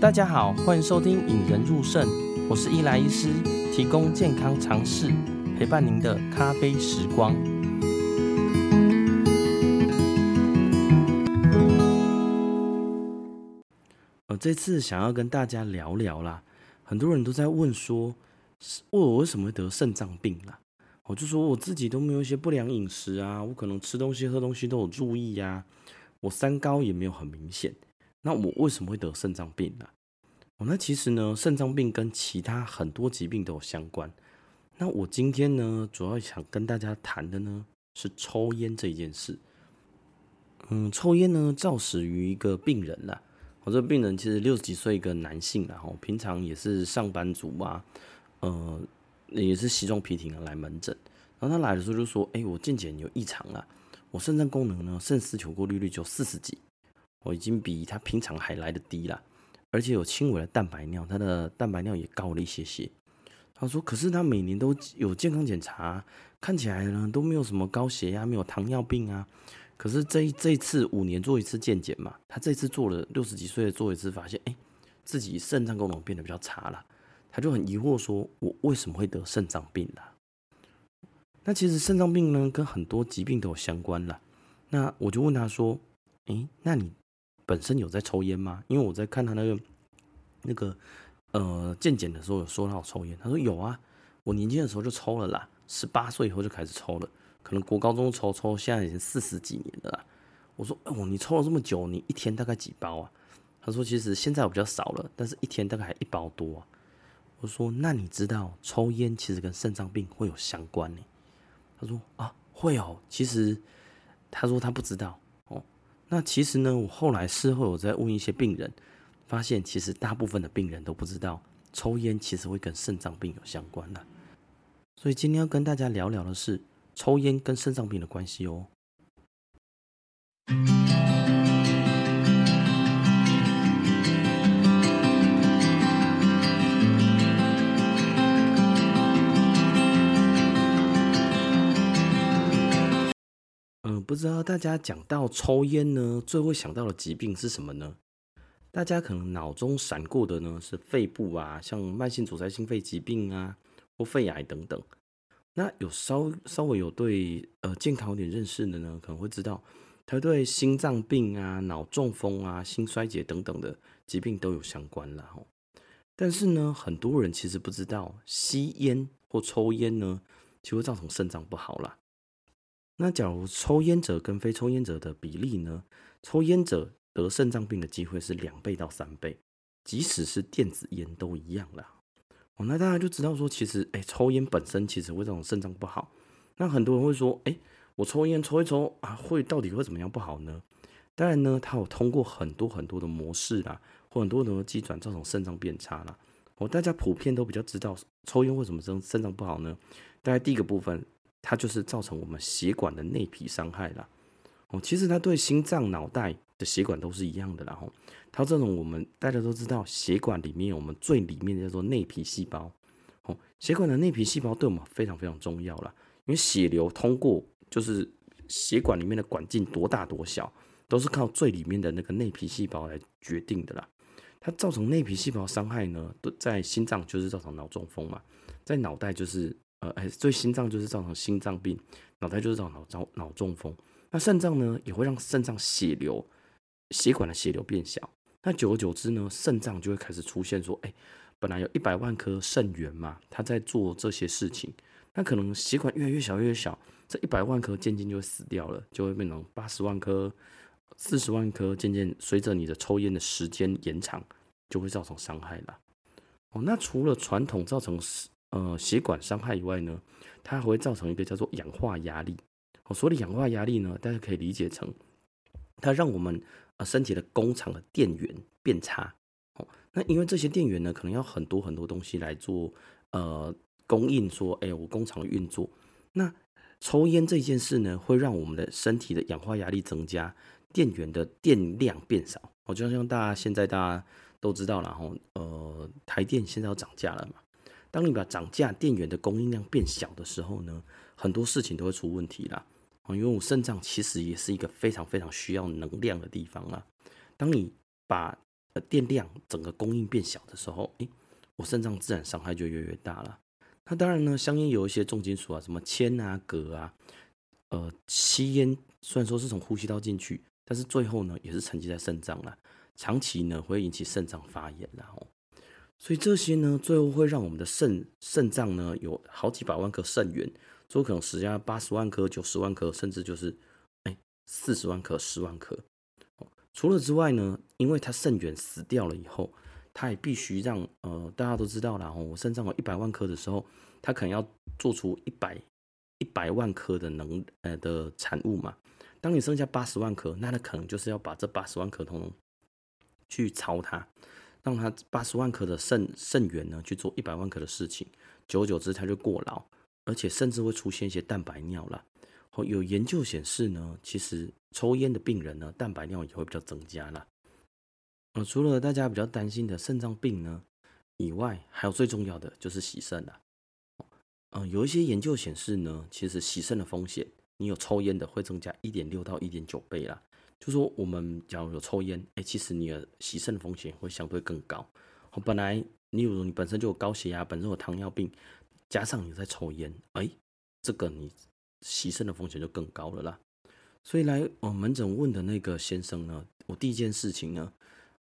大家好，欢迎收听《引人入肾》，我是伊莱医师，提供健康常识，陪伴您的咖啡时光。呃，这次想要跟大家聊聊啦，很多人都在问说，我为什么会得肾脏病啦？我就说我自己都没有一些不良饮食啊，我可能吃东西喝东西都有注意呀，我三高也没有很明显，那我为什么会得肾脏病呢？哦，那其实呢，肾脏病跟其他很多疾病都有相关。那我今天呢，主要想跟大家谈的呢是抽烟这一件事。嗯，抽烟呢，肇始于一个病人啦。我这个病人其实六十几岁一个男性，然后平常也是上班族嘛，呃。也是西装皮挺的来门诊，然后他来的时候就说：“哎，我健检有异常啊，我肾脏功能呢，肾丝球过滤率就四十几，我已经比他平常还来得低了，而且有轻微的蛋白尿，他的蛋白尿也高了一些些。”他说：“可是他每年都有健康检查，看起来呢都没有什么高血压，没有糖尿病啊。可是这一这次五年做一次健检嘛，他这次做了六十几岁的做一次，发现哎，自己肾脏功能变得比较差了。”他就很疑惑，说：“我为什么会得肾脏病呢？”那其实肾脏病呢，跟很多疾病都有相关了。那我就问他说：“诶，那你本身有在抽烟吗？”因为我在看他那个那个呃健检的时候有说到抽烟，他说有啊，我年轻的时候就抽了啦，十八岁以后就开始抽了，可能国高中抽抽，现在已经四十几年了啦。我说：“哦，你抽了这么久，你一天大概几包啊？”他说：“其实现在我比较少了，但是一天大概还一包多。”我说：“那你知道抽烟其实跟肾脏病会有相关呢？”他说：“啊，会哦。”其实他说他不知道。那其实呢，我后来事后有在问一些病人，发现其实大部分的病人都不知道抽烟其实会跟肾脏病有相关的。所以今天要跟大家聊聊的是抽烟跟肾脏病的关系哦。不知道大家讲到抽烟呢，最会想到的疾病是什么呢？大家可能脑中闪过的呢是肺部啊，像慢性阻塞性肺疾病啊，或肺癌等等。那有稍稍微有对呃健康有点认识的呢，可能会知道，它对心脏病啊、脑中风啊、心衰竭等等的疾病都有相关了吼。但是呢，很多人其实不知道，吸烟或抽烟呢，就会造成肾脏不好啦。那假如抽烟者跟非抽烟者的比例呢？抽烟者得肾脏病的机会是两倍到三倍，即使是电子烟都一样啦。哦，那大家就知道说，其实哎，抽烟本身其实会造成肾脏不好。那很多人会说，哎，我抽烟抽一抽啊，会到底会怎么样不好呢？当然呢，它有通过很多很多的模式啦，或很多很多机转造成肾脏变差啦。哦，大家普遍都比较知道抽烟为什么生肾脏不好呢？大概第一个部分。它就是造成我们血管的内皮伤害了哦。其实它对心脏、脑袋的血管都是一样的。然后它这种我们大家都知道，血管里面我们最里面的叫做内皮细胞哦。血管的内皮细胞对我们非常非常重要了，因为血流通过就是血管里面的管径多大多小，都是靠最里面的那个内皮细胞来决定的啦。它造成内皮细胞伤害呢，都在心脏就是造成脑中风嘛，在脑袋就是。呃，哎，所以心脏就是造成心脏病，脑袋就是造成脑脑中风。那肾脏呢，也会让肾脏血流，血管的血流变小。那久而久之呢，肾脏就会开始出现说，哎，本来有一百万颗肾源嘛，它在做这些事情。那可能血管越来越小，越来越小，这一百万颗渐渐就会死掉了，就会变成八十万颗、四十万颗，渐渐随着你的抽烟的时间延长，就会造成伤害了。哦，那除了传统造成呃，血管伤害以外呢，它还会造成一个叫做氧化压力。哦，所谓的氧化压力呢，大家可以理解成，它让我们呃身体的工厂的电源变差。哦，那因为这些电源呢，可能要很多很多东西来做呃供应，说，哎，我工厂运作。那抽烟这件事呢，会让我们的身体的氧化压力增加，电源的电量变少。哦，就像大家现在大家都知道了，然后呃，台电现在要涨价了嘛。当你把涨价电源的供应量变小的时候呢，很多事情都会出问题啦。因为我肾脏其实也是一个非常非常需要能量的地方啊。当你把呃电量整个供应变小的时候，诶，我肾脏自然伤害就越来越大了。那当然呢，香烟有一些重金属啊，什么铅啊、铬啊，呃，吸烟虽然说是从呼吸道进去，但是最后呢也是沉积在肾脏了，长期呢会引起肾脏发炎，然后，所以这些呢最后会让我们的肾肾脏呢有好几百万颗肾源，最后可能十加八十万颗、九十万颗，甚至就是哎四十万颗、十万颗。除了之外呢，因为它肾源死掉了以后，它也必须让呃大家都知道了，我肾脏有一百万颗的时候，它可能要做出一百一百万颗的能呃的产物嘛。当你剩下八十万颗，那它可能就是要把这八十万颗通通去抄它，让它八十万颗的肾肾源呢去做一百万颗的事情，久而久之它就过劳，而且甚至会出现一些蛋白尿了。有研究显示呢，其实抽烟的病人呢，蛋白尿也会比较增加啦。呃，除了大家比较担心的肾脏病呢以外，还有最重要的就是洗肾了。呃，有一些研究显示呢，其实洗肾的风险，你有抽烟的会增加一点六到一点九倍啦。就说我们假如有抽烟，哎，其实你的洗肾的风险会相对更高。本来你如你本身就有高血压，本身有糖尿病，加上你在抽烟，哎，这个你。洗肾的风险就更高了啦，所以来我门诊问的那个先生呢，我第一件事情呢，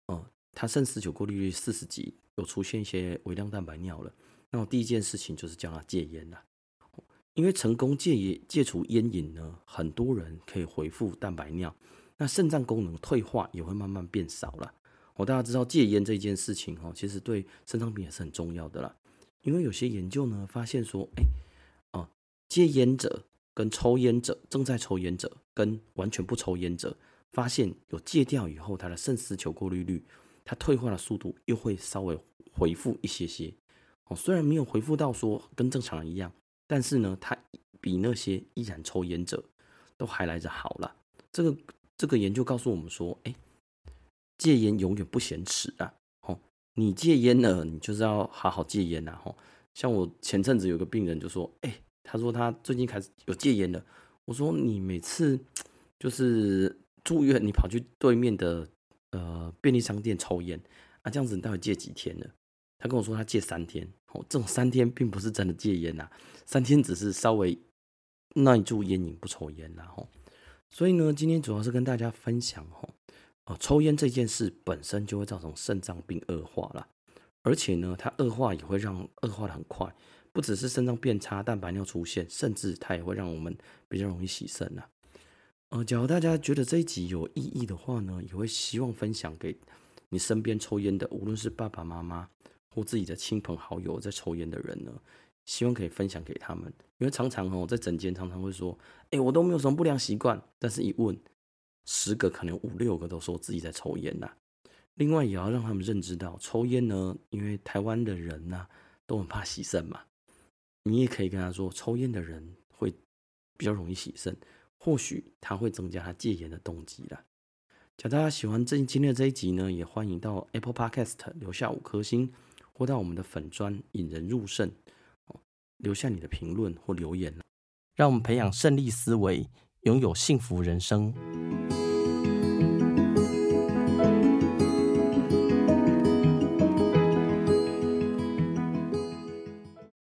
哦，他肾丝球过滤率四十几，有出现一些微量蛋白尿了。那我第一件事情就是叫他戒烟啦，因为成功戒烟戒除烟瘾呢，很多人可以恢复蛋白尿，那肾脏功能退化也会慢慢变少了。我大家知道戒烟这件事情哈，其实对肾脏病也是很重要的啦，因为有些研究呢发现说，哎，哦，戒烟者。跟抽烟者，正在抽烟者，跟完全不抽烟者，发现有戒掉以后，他的肾丝球过滤率，它退化的速度又会稍微回复一些些。哦，虽然没有回复到说跟正常人一样，但是呢，它比那些依然抽烟者都还来着好了。这个这个研究告诉我们说，哎，戒烟永远不嫌迟啊！哦，你戒烟了，你就是要好好戒烟呐！哦，像我前阵子有个病人就说，哎。他说他最近开始有戒烟了。我说你每次就是住院，你跑去对面的呃便利商店抽烟啊，这样子你到底戒几天了？他跟我说他戒三天。哦，这种三天并不是真的戒烟呐，三天只是稍微耐住烟瘾不抽烟然后，所以呢，今天主要是跟大家分享哦，哦，抽烟这件事本身就会造成肾脏病恶化了，而且呢，它恶化也会让恶化的很快。不只是肾脏变差，蛋白尿出现，甚至它也会让我们比较容易洗肾呐。呃，假如大家觉得这一集有意义的话呢，也会希望分享给你身边抽烟的，无论是爸爸妈妈或自己的亲朋好友在抽烟的人呢，希望可以分享给他们。因为常常哦，在诊间常常会说，哎，我都没有什么不良习惯，但是一问，十个可能五六个都说自己在抽烟呐。另外，也要让他们认知到，抽烟呢，因为台湾的人呢都很怕洗肾嘛。你也可以跟他说，抽烟的人会比较容易洗肾，或许他会增加他戒烟的动机啦。假大家喜欢这今天的这一集呢，也欢迎到 Apple Podcast 留下五颗星，或到我们的粉专引人入胜，留下你的评论或留言，让我们培养胜利思维，拥有幸福人生。